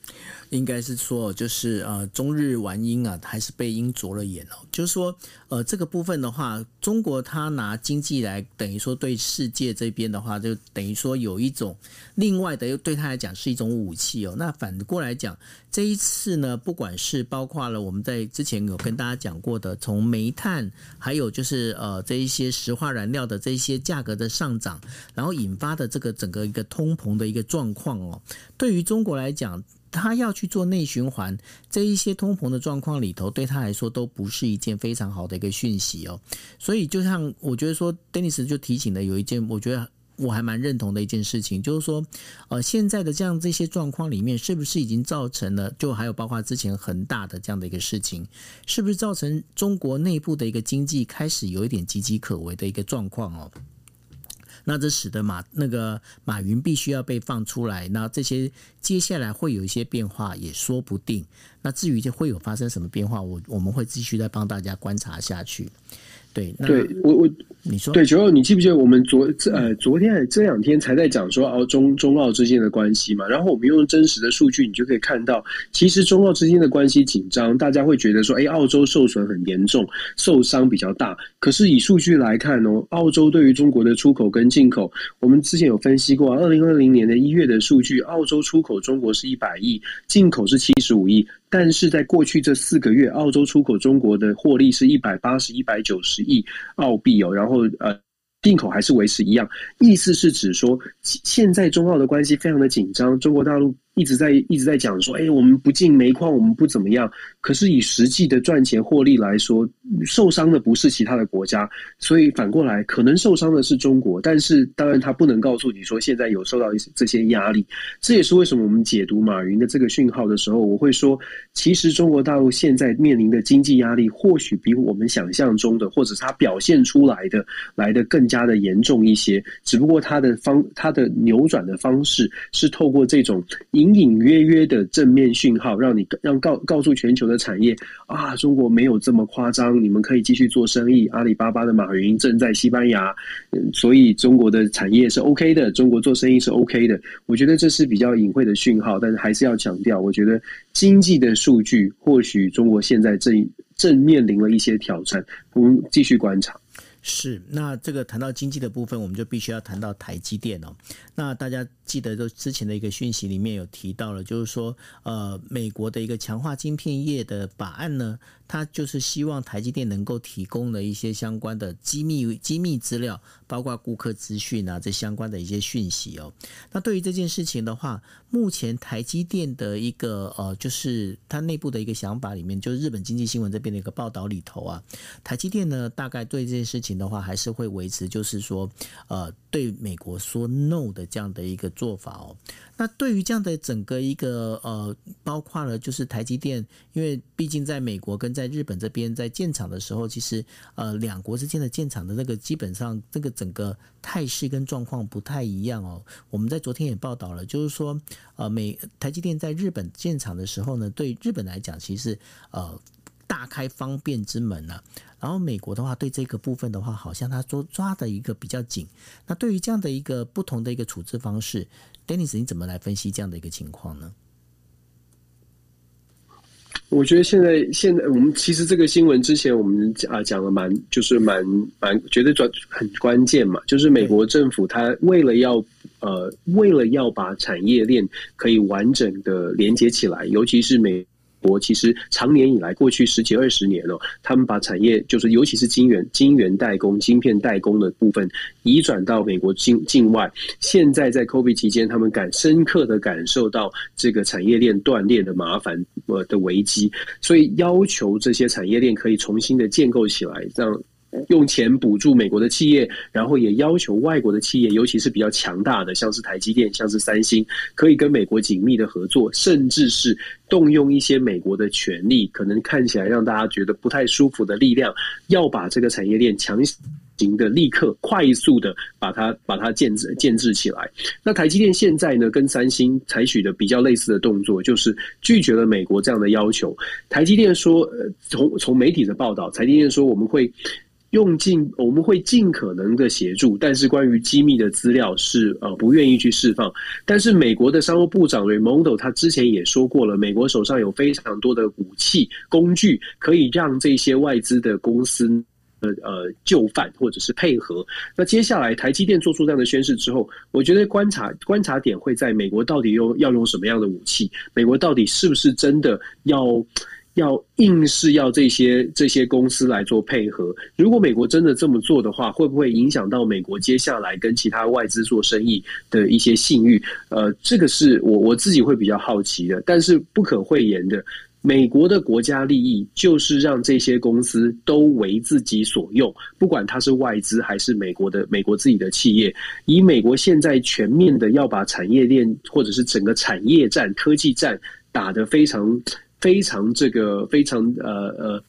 应该是说，就是呃，中日玩鹰啊，还是被鹰啄了眼哦。就是说，呃，这个部分的话，中国它拿经济来等于说对世界这边的话，就等于说有一种另外的，又对他来讲是一种武器哦。那反过来讲，这一次呢，不管是包括了我们在之前有跟大家讲过的，从煤炭，还有就是呃这一些石化燃料的这些价格的上涨，然后引发的这个整个一个通膨的一个状况哦，对于中国来讲。他要去做内循环，这一些通膨的状况里头，对他来说都不是一件非常好的一个讯息哦。所以，就像我觉得说，Denis 就提醒了有一件，我觉得我还蛮认同的一件事情，就是说，呃，现在的这样这些状况里面，是不是已经造成了，就还有包括之前恒大的这样的一个事情，是不是造成中国内部的一个经济开始有一点岌岌可危的一个状况哦？那这使得马那个马云必须要被放出来，那这些接下来会有一些变化也说不定。那至于就会有发生什么变化，我我们会继续再帮大家观察下去。对，那对我我你说对，九号，你记不记得我们昨呃昨天这两天才在讲说澳中中澳之间的关系嘛？然后我们用真实的数据，你就可以看到，其实中澳之间的关系紧张，大家会觉得说，哎，澳洲受损很严重，受伤比较大。可是以数据来看哦，澳洲对于中国的出口跟进口，我们之前有分析过，二零二零年的一月的数据，澳洲出口中国是一百亿，进口是七十五亿。但是在过去这四个月，澳洲出口中国的获利是一百八十一百九十亿澳币哦，然后呃，进口还是维持一样，意思是指说现在中澳的关系非常的紧张，中国大陆。一直在一直在讲说，哎，我们不进煤矿，我们不怎么样。可是以实际的赚钱获利来说，受伤的不是其他的国家，所以反过来可能受伤的是中国。但是当然他不能告诉你说现在有受到一些这些压力。这也是为什么我们解读马云的这个讯号的时候，我会说，其实中国大陆现在面临的经济压力，或许比我们想象中的，或者它表现出来的来的更加的严重一些。只不过它的方，它的扭转的方式是透过这种。隐隐约约的正面讯号，让你让告告诉全球的产业啊，中国没有这么夸张，你们可以继续做生意。阿里巴巴的马云正在西班牙，所以中国的产业是 OK 的，中国做生意是 OK 的。我觉得这是比较隐晦的讯号，但是还是要强调，我觉得经济的数据或许中国现在正正面临了一些挑战，我们继续观察。是，那这个谈到经济的部分，我们就必须要谈到台积电哦。那大家记得，就之前的一个讯息里面有提到了，就是说，呃，美国的一个强化晶片业的法案呢，它就是希望台积电能够提供的一些相关的机密机密资料，包括顾客资讯啊，这相关的一些讯息哦。那对于这件事情的话，目前台积电的一个呃，就是它内部的一个想法里面，就是日本经济新闻这边的一个报道里头啊，台积电呢，大概对这件事情的话，还是会维持，就是说，呃，对美国说 no 的这样的一个做法哦。那对于这样的整个一个呃，包括了就是台积电，因为毕竟在美国跟在日本这边在建厂的时候，其实呃，两国之间的建厂的那个基本上这个整个态势跟状况不太一样哦。我们在昨天也报道了，就是说呃，美台积电在日本建厂的时候呢，对日本来讲，其实呃。大开方便之门呢、啊，然后美国的话对这个部分的话，好像他抓抓的一个比较紧。那对于这样的一个不同的一个处置方式，Dennis 你怎么来分析这样的一个情况呢？我觉得现在现在我们其实这个新闻之前我们啊讲了蛮就是蛮蛮觉得转很关键嘛，就是美国政府它为了要呃为了要把产业链可以完整的连接起来，尤其是美。国其实长年以来，过去十几二十年了，他们把产业就是尤其是晶圆、晶圆代工、晶片代工的部分移转到美国境境外。现在在 COVID 期间，他们感深刻的感受到这个产业链断裂的麻烦呃的危机，所以要求这些产业链可以重新的建构起来，让用钱补助美国的企业，然后也要求外国的企业，尤其是比较强大的，像是台积电、像是三星，可以跟美国紧密的合作，甚至是动用一些美国的权力，可能看起来让大家觉得不太舒服的力量，要把这个产业链强行的立刻快速的把它把它建制建制起来。那台积电现在呢，跟三星采取的比较类似的动作，就是拒绝了美国这样的要求。台积电说，呃，从从媒体的报道，台积电说我们会。用尽我们会尽可能的协助，但是关于机密的资料是呃不愿意去释放。但是美国的商务部长 Raimondo 他之前也说过了，美国手上有非常多的武器工具，可以让这些外资的公司呃呃就范或者是配合。那接下来台积电做出这样的宣示之后，我觉得观察观察点会在美国到底用要用什么样的武器？美国到底是不是真的要？要硬是要这些这些公司来做配合，如果美国真的这么做的话，会不会影响到美国接下来跟其他外资做生意的一些信誉？呃，这个是我我自己会比较好奇的。但是不可讳言的，美国的国家利益就是让这些公司都为自己所用，不管它是外资还是美国的美国自己的企业。以美国现在全面的要把产业链或者是整个产业战、科技战打得非常。非常这个非常呃呃，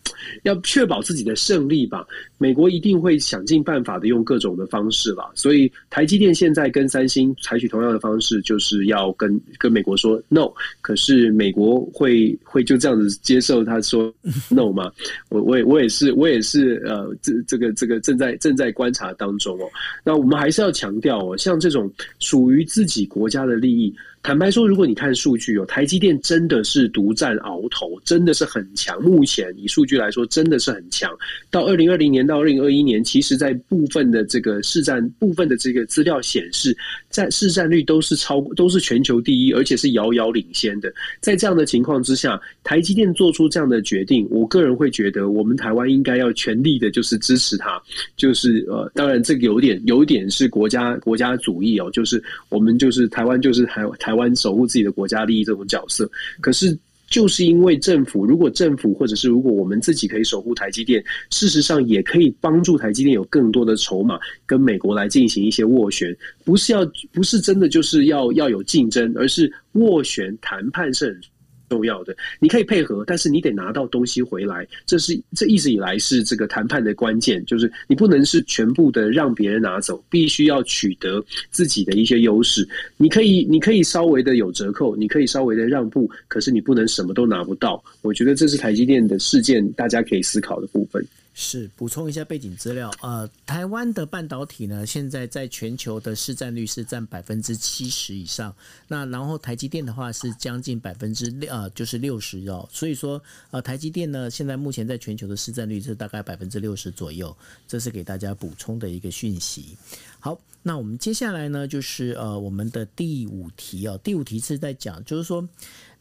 要确保自己的胜利吧。美国一定会想尽办法的用各种的方式吧。所以台积电现在跟三星采取同样的方式，就是要跟跟美国说 no。可是美国会会就这样子接受他说 no 吗？我我也我也是我也是呃这这个这个正在正在观察当中哦。那我们还是要强调哦，像这种属于自己国家的利益。坦白说，如果你看数据哦，台积电真的是独占鳌头，真的是很强。目前以数据来说，真的是很强。到二零二零年到二零二一年，其实在部分的这个市占部分的这个资料显示，在市占率都是超都是全球第一，而且是遥遥领先的。在这样的情况之下，台积电做出这样的决定，我个人会觉得，我们台湾应该要全力的，就是支持他。就是呃，当然这个有点有点是国家国家主义哦，就是我们就是台湾就是台台。台湾守护自己的国家利益这种角色，可是就是因为政府，如果政府或者是如果我们自己可以守护台积电，事实上也可以帮助台积电有更多的筹码跟美国来进行一些斡旋，不是要不是真的就是要要有竞争，而是斡旋谈判是很重要的，你可以配合，但是你得拿到东西回来。这是这一直以来是这个谈判的关键，就是你不能是全部的让别人拿走，必须要取得自己的一些优势。你可以，你可以稍微的有折扣，你可以稍微的让步，可是你不能什么都拿不到。我觉得这是台积电的事件，大家可以思考的部分。是补充一下背景资料，呃，台湾的半导体呢，现在在全球的市占率是占百分之七十以上，那然后台积电的话是将近百分之六，呃，就是六十哦，所以说，呃，台积电呢，现在目前在全球的市占率是大概百分之六十左右，这是给大家补充的一个讯息。好，那我们接下来呢，就是呃，我们的第五题哦，第五题是在讲，就是说。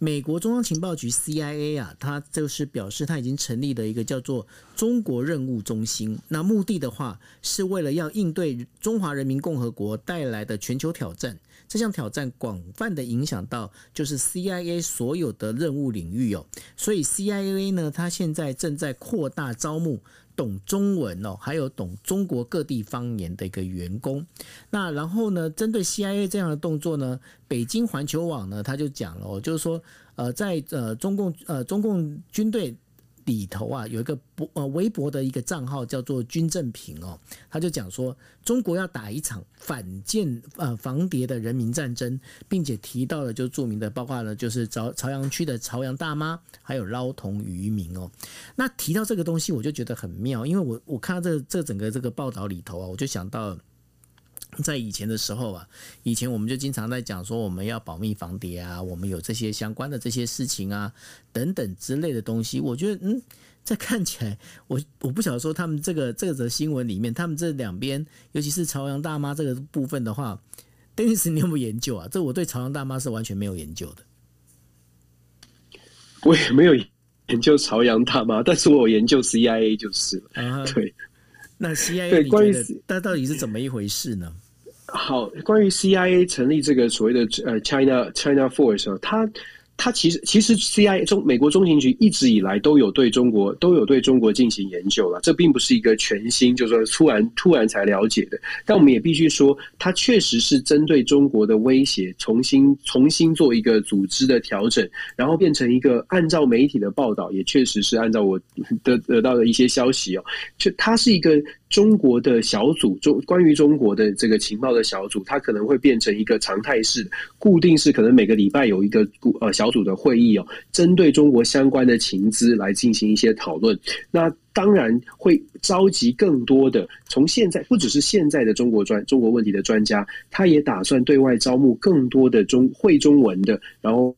美国中央情报局 CIA 啊，它就是表示，它已经成立了一个叫做中国任务中心。那目的的话，是为了要应对中华人民共和国带来的全球挑战。这项挑战广泛的影响到就是 CIA 所有的任务领域哦。所以 CIA 呢，它现在正在扩大招募。懂中文哦，还有懂中国各地方言的一个员工。那然后呢，针对 CIA 这样的动作呢，北京环球网呢，他就讲了，就是说，呃，在呃中共呃中共军队。里头啊，有一个博呃微博的一个账号叫做军政平哦，他就讲说中国要打一场反间呃防谍的人民战争，并且提到了就著名的包括了就是朝朝阳区的朝阳大妈，还有捞同渔民哦。那提到这个东西，我就觉得很妙，因为我我看到这这整个这个报道里头啊，我就想到。在以前的时候啊，以前我们就经常在讲说我们要保密防谍啊，我们有这些相关的这些事情啊，等等之类的东西。我觉得，嗯，在看起来，我我不晓得说他们这个这个则新闻里面，他们这两边，尤其是朝阳大妈这个部分的话，Dennis，你有没有研究啊？这我对朝阳大妈是完全没有研究的。我也没有研究朝阳大妈，但是我有研究 CIA 就是了。啊，对。那 CIA 对关于它到底是怎么一回事呢？好，关于 CIA 成立这个所谓的呃 China China Force，它它其实其实 CIA 中美国中情局一直以来都有对中国都有对中国进行研究了，这并不是一个全新，就是说突然突然才了解的。但我们也必须说，它确实是针对中国的威胁，重新重新做一个组织的调整，然后变成一个按照媒体的报道，也确实是按照我得得到的一些消息哦，就它是一个。中国的小组，中关于中国的这个情报的小组，它可能会变成一个常态式、固定式，可能每个礼拜有一个呃小组的会议哦，针对中国相关的情资来进行一些讨论。那当然会召集更多的，从现在不只是现在的中国专中国问题的专家，他也打算对外招募更多的中会中文的，然后。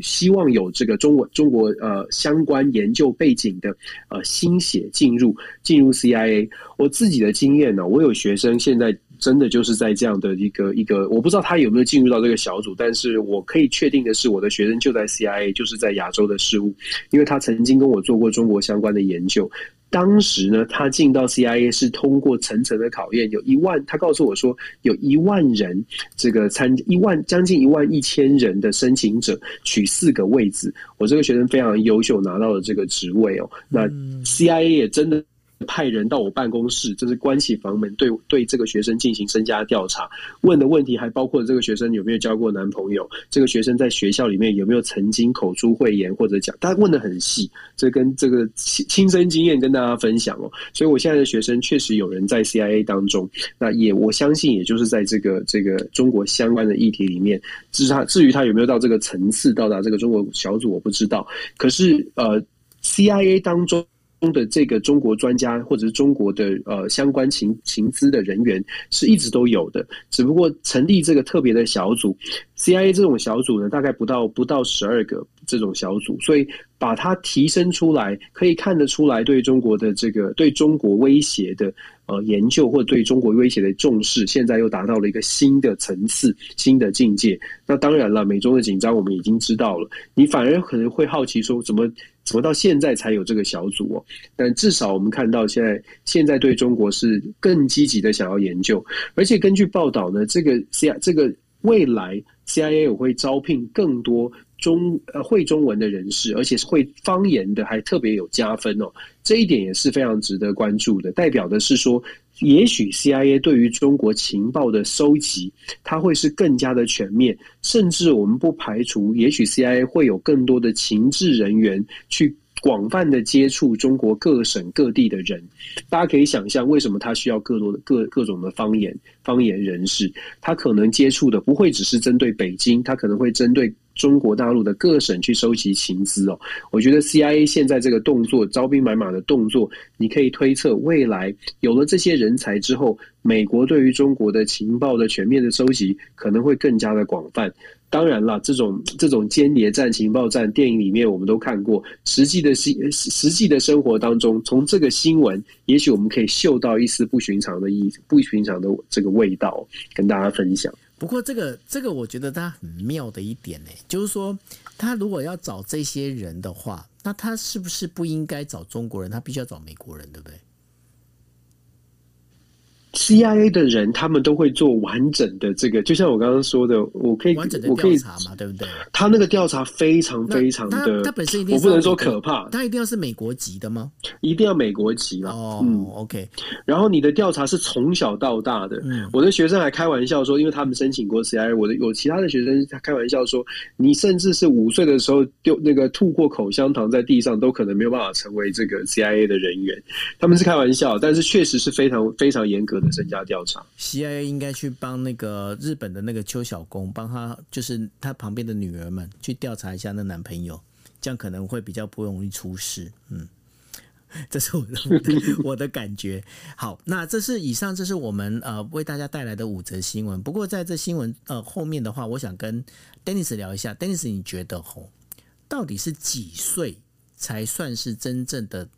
希望有这个中国中国呃相关研究背景的呃心血进入进入 CIA。我自己的经验呢，我有学生现在真的就是在这样的一个一个，我不知道他有没有进入到这个小组，但是我可以确定的是，我的学生就在 CIA，就是在亚洲的事务，因为他曾经跟我做过中国相关的研究。当时呢，他进到 CIA 是通过层层的考验，有一万，他告诉我说，有一万人，这个参一万将近一万一千人的申请者取四个位置，我这个学生非常优秀，拿到了这个职位哦。那 CIA 也真的。派人到我办公室，就是关起房门对对这个学生进行身家调查，问的问题还包括这个学生有没有交过男朋友，这个学生在学校里面有没有曾经口出秽言或者讲，他问的很细，这跟这个亲身经验跟大家分享哦。所以我现在的学生确实有人在 CIA 当中，那也我相信也就是在这个这个中国相关的议题里面，至于他至于他有没有到这个层次到达这个中国小组，我不知道。可是呃，CIA 当中。中的这个中国专家或者是中国的呃相关情情资的人员是一直都有的，只不过成立这个特别的小组，CIA 这种小组呢，大概不到不到十二个这种小组，所以把它提升出来，可以看得出来对中国的这个对中国威胁的呃研究或者对中国威胁的重视，现在又达到了一个新的层次、新的境界。那当然了，美中的紧张我们已经知道了，你反而可能会好奇说怎么？怎么到现在才有这个小组哦？但至少我们看到现在，现在对中国是更积极的想要研究，而且根据报道呢，这个 C I 这个未来 CIA 也会招聘更多中呃会中文的人士，而且是会方言的，还特别有加分哦。这一点也是非常值得关注的，代表的是说。也许 CIA 对于中国情报的收集，它会是更加的全面，甚至我们不排除，也许 CIA 会有更多的情治人员去广泛的接触中国各省各地的人。大家可以想象，为什么他需要更多的各各种的方言方言人士？他可能接触的不会只是针对北京，他可能会针对。中国大陆的各省去收集情资哦，我觉得 CIA 现在这个动作，招兵买马的动作，你可以推测未来有了这些人才之后，美国对于中国的情报的全面的收集可能会更加的广泛。当然了，这种这种间谍战、情报战，电影里面我们都看过，实际的新实际的生活当中，从这个新闻，也许我们可以嗅到一丝不寻常的意不寻常的这个味道，跟大家分享。不过，这个这个，我觉得他很妙的一点呢，就是说，他如果要找这些人的话，那他是不是不应该找中国人？他必须要找美国人，对不对？CIA 的人，他们都会做完整的这个，就像我刚刚说的，我可以完整的调查嘛，对不对？他那个调查非常非常的，他，本身一定我不能说可怕，他一定要是美国籍的吗？一定要美国籍嘛？哦，嗯，OK。然后你的调查是从小到大的，嗯，我的学生还开玩笑说，因为他们申请过 CIA，我的有其他的学生他开玩笑说，你甚至是五岁的时候丢那个吐过口香糖在地上，都可能没有办法成为这个 CIA 的人员。他们是开玩笑，但是确实是非常非常严格的。身家调查，CIA 应该去帮那个日本的那个邱小公，帮他就是他旁边的女儿们去调查一下那男朋友，这样可能会比较不容易出事。嗯，这是我的我的感觉。好，那这是以上，这是我们呃为大家带来的五则新闻。不过在这新闻呃后面的话，我想跟 Dennis 聊一下。Dennis，你觉得吼，到底是几岁才算是真正的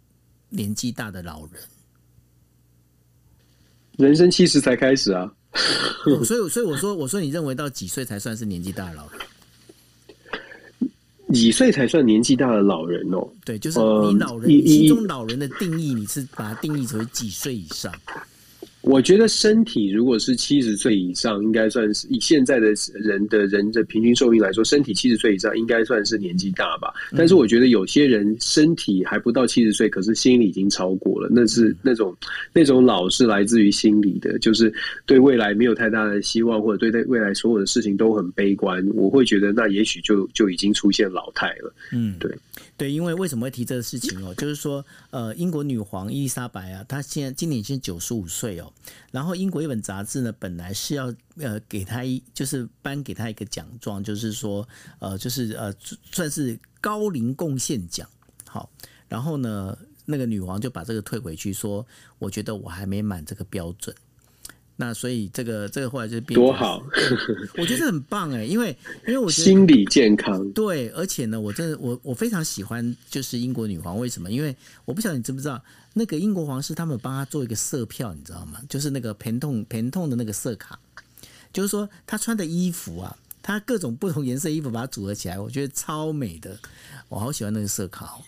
年纪大的老人？人生七十才开始啊，所以所以我说我说你认为到几岁才算是年纪大的老人？几岁才算年纪大的老人哦？对，就是你老人，心中老人的定义，你是把它定义成几岁以上？我觉得身体如果是七十岁以上，应该算是以现在的人的人的平均寿命来说，身体七十岁以上应该算是年纪大吧。但是我觉得有些人身体还不到七十岁，可是心理已经超过了，那是那种那种老是来自于心理的，就是对未来没有太大的希望，或者对待未来所有的事情都很悲观。我会觉得那也许就就已经出现老态了。嗯，对对，因为为什么会提这个事情哦？就是说，呃，英国女皇伊丽莎白啊，她现在今年已经九十五岁哦。然后英国一本杂志呢，本来是要呃给她一就是颁给她一个奖状，就是说呃就是呃算是高龄贡献奖。好，然后呢那个女王就把这个退回去，说我觉得我还没满这个标准。那所以这个这个后来就变多好，我觉得很棒哎，因为因为我觉得心理健康对，而且呢，我真的我我非常喜欢就是英国女皇，为什么？因为我不晓得你知不知道，那个英国皇室他们帮他做一个色票，你知道吗？就是那个偏痛偏痛的那个色卡，就是说她穿的衣服啊，她各种不同颜色衣服把它组合起来，我觉得超美的，我好喜欢那个色卡哦。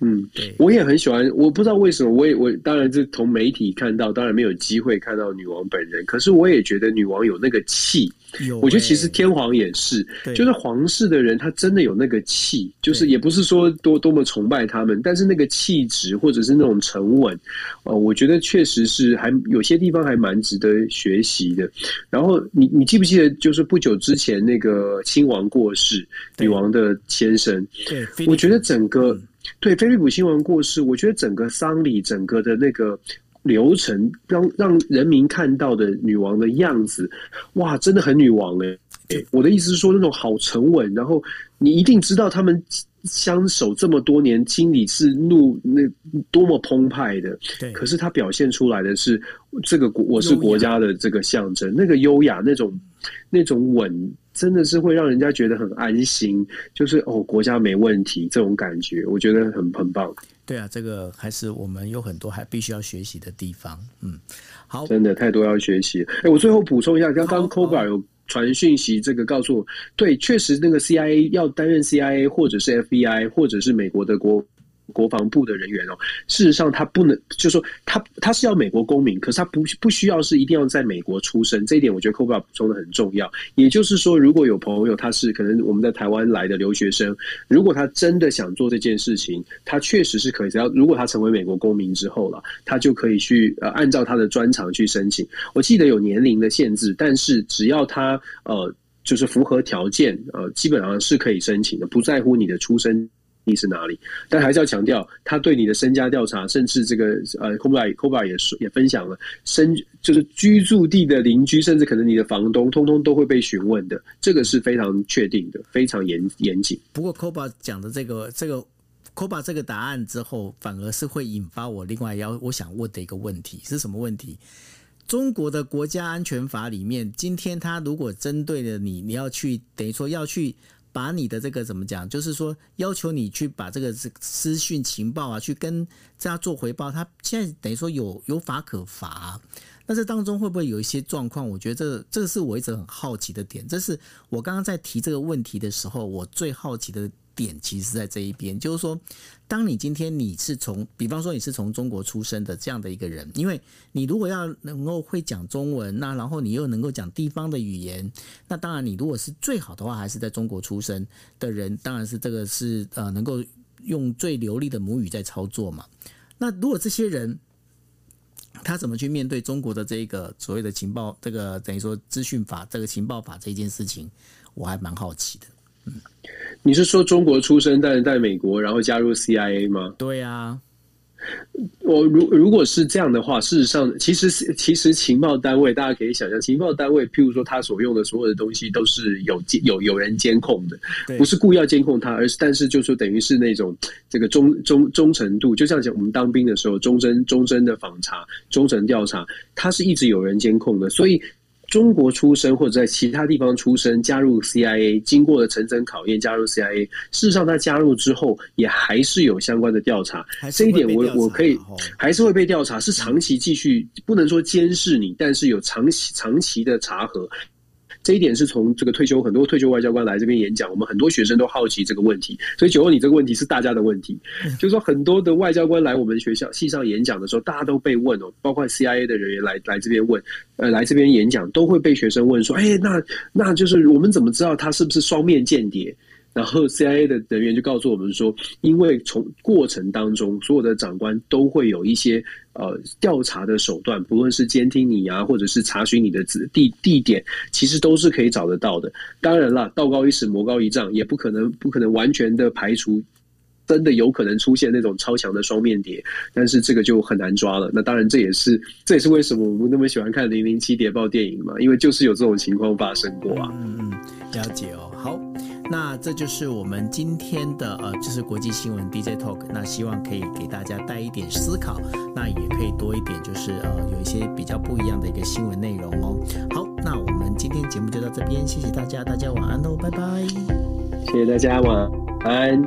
嗯，我也很喜欢。我不知道为什么，我也我当然是从媒体看到，当然没有机会看到女王本人。可是我也觉得女王有那个气。有欸、我觉得其实天皇也是，就是皇室的人，他真的有那个气，就是也不是说多多么崇拜他们，但是那个气质或者是那种沉稳，呃，我觉得确实是还有些地方还蛮值得学习的。然后你你记不记得，就是不久之前那个亲王过世，女王的先生，对，我觉得整个、嗯、对菲利普亲王过世，我觉得整个丧礼，整个的那个。流程让让人民看到的女王的样子，哇，真的很女王哎！我的意思是说，那种好沉稳，然后你一定知道他们相守这么多年，心里是怒那多么澎湃的。对，可是他表现出来的是这个国，我是国家的这个象征，那个优雅，那种那种稳，真的是会让人家觉得很安心，就是哦，国家没问题这种感觉，我觉得很很棒。对啊，这个还是我们有很多还必须要学习的地方。嗯，好，真的太多要学习。哎，我最后补充一下，刚刚 Cobra 有传讯息，这个告诉我，对，确实那个 CIA 要担任 CIA 或者是 FBI 或者是美国的国。国防部的人员哦，事实上他不能，就是说他他是要美国公民，可是他不不需要是一定要在美国出生，这一点我觉得 Cobra 补充的很重要。也就是说，如果有朋友他是可能我们在台湾来的留学生，如果他真的想做这件事情，他确实是可以，只要如果他成为美国公民之后了，他就可以去呃按照他的专长去申请。我记得有年龄的限制，但是只要他呃就是符合条件，呃基本上是可以申请的，不在乎你的出生是哪里？但还是要强调，他对你的身家调查，甚至这个呃 c o b a c o b a 也说也分享了身就是居住地的邻居，甚至可能你的房东，通通都会被询问的。这个是非常确定的，非常严严谨。不过 c o b a 讲的这个这个 c o b a 这个答案之后，反而是会引发我另外要我想问的一个问题是什么问题？中国的国家安全法里面，今天他如果针对了你，你要去等于说要去。把你的这个怎么讲？就是说，要求你去把这个资讯情报啊，去跟这样做回报。他现在等于说有有法可罚啊，那这当中会不会有一些状况？我觉得这这个是我一直很好奇的点。这是我刚刚在提这个问题的时候，我最好奇的。点其实在这一边，就是说，当你今天你是从，比方说你是从中国出生的这样的一个人，因为你如果要能够会讲中文，那然后你又能够讲地方的语言，那当然你如果是最好的话，还是在中国出生的人，当然是这个是呃能够用最流利的母语在操作嘛。那如果这些人他怎么去面对中国的这个所谓的情报，这个等于说资讯法这个情报法这件事情，我还蛮好奇的。你是说中国出生，但是在美国，然后加入 CIA 吗？对呀，我如如果是这样的话，事实上，其实其实情报单位，大家可以想象，情报单位，譬如说他所用的所有的东西，都是有有有人监控的，不是故意要监控他，而是但是就是说等于是那种这个忠忠忠诚度，就像讲我们当兵的时候，忠贞忠贞的访查、忠诚调查，他是一直有人监控的，所以。中国出生或者在其他地方出生，加入 CIA，经过了层层考验，加入 CIA。事实上，他加入之后，也还是有相关的调查。这一点我，我我可以还是会被调查，是长期继续，不能说监视你，但是有长期长期的查核。这一点是从这个退休很多退休外交官来这边演讲，我们很多学生都好奇这个问题。所以九欧，你这个问题是大家的问题，就是说很多的外交官来我们学校系上演讲的时候，大家都被问哦，包括 CIA 的人员来来这边问，呃，来这边演讲都会被学生问说，哎，那那就是我们怎么知道他是不是双面间谍？然后 CIA 的人员就告诉我们说，因为从过程当中，所有的长官都会有一些呃调查的手段，不论是监听你啊，或者是查询你的地地点，其实都是可以找得到的。当然了，道高一尺，魔高一丈，也不可能不可能完全的排除真的有可能出现那种超强的双面谍，但是这个就很难抓了。那当然，这也是这也是为什么我们那么喜欢看《零零七谍报》电影嘛，因为就是有这种情况发生过啊。嗯嗯，了解哦。好。那这就是我们今天的呃，就是国际新闻 DJ Talk。那希望可以给大家带一点思考，那也可以多一点，就是呃，有一些比较不一样的一个新闻内容哦。好，那我们今天节目就到这边，谢谢大家，大家晚安喽，拜拜。谢谢大家，晚安。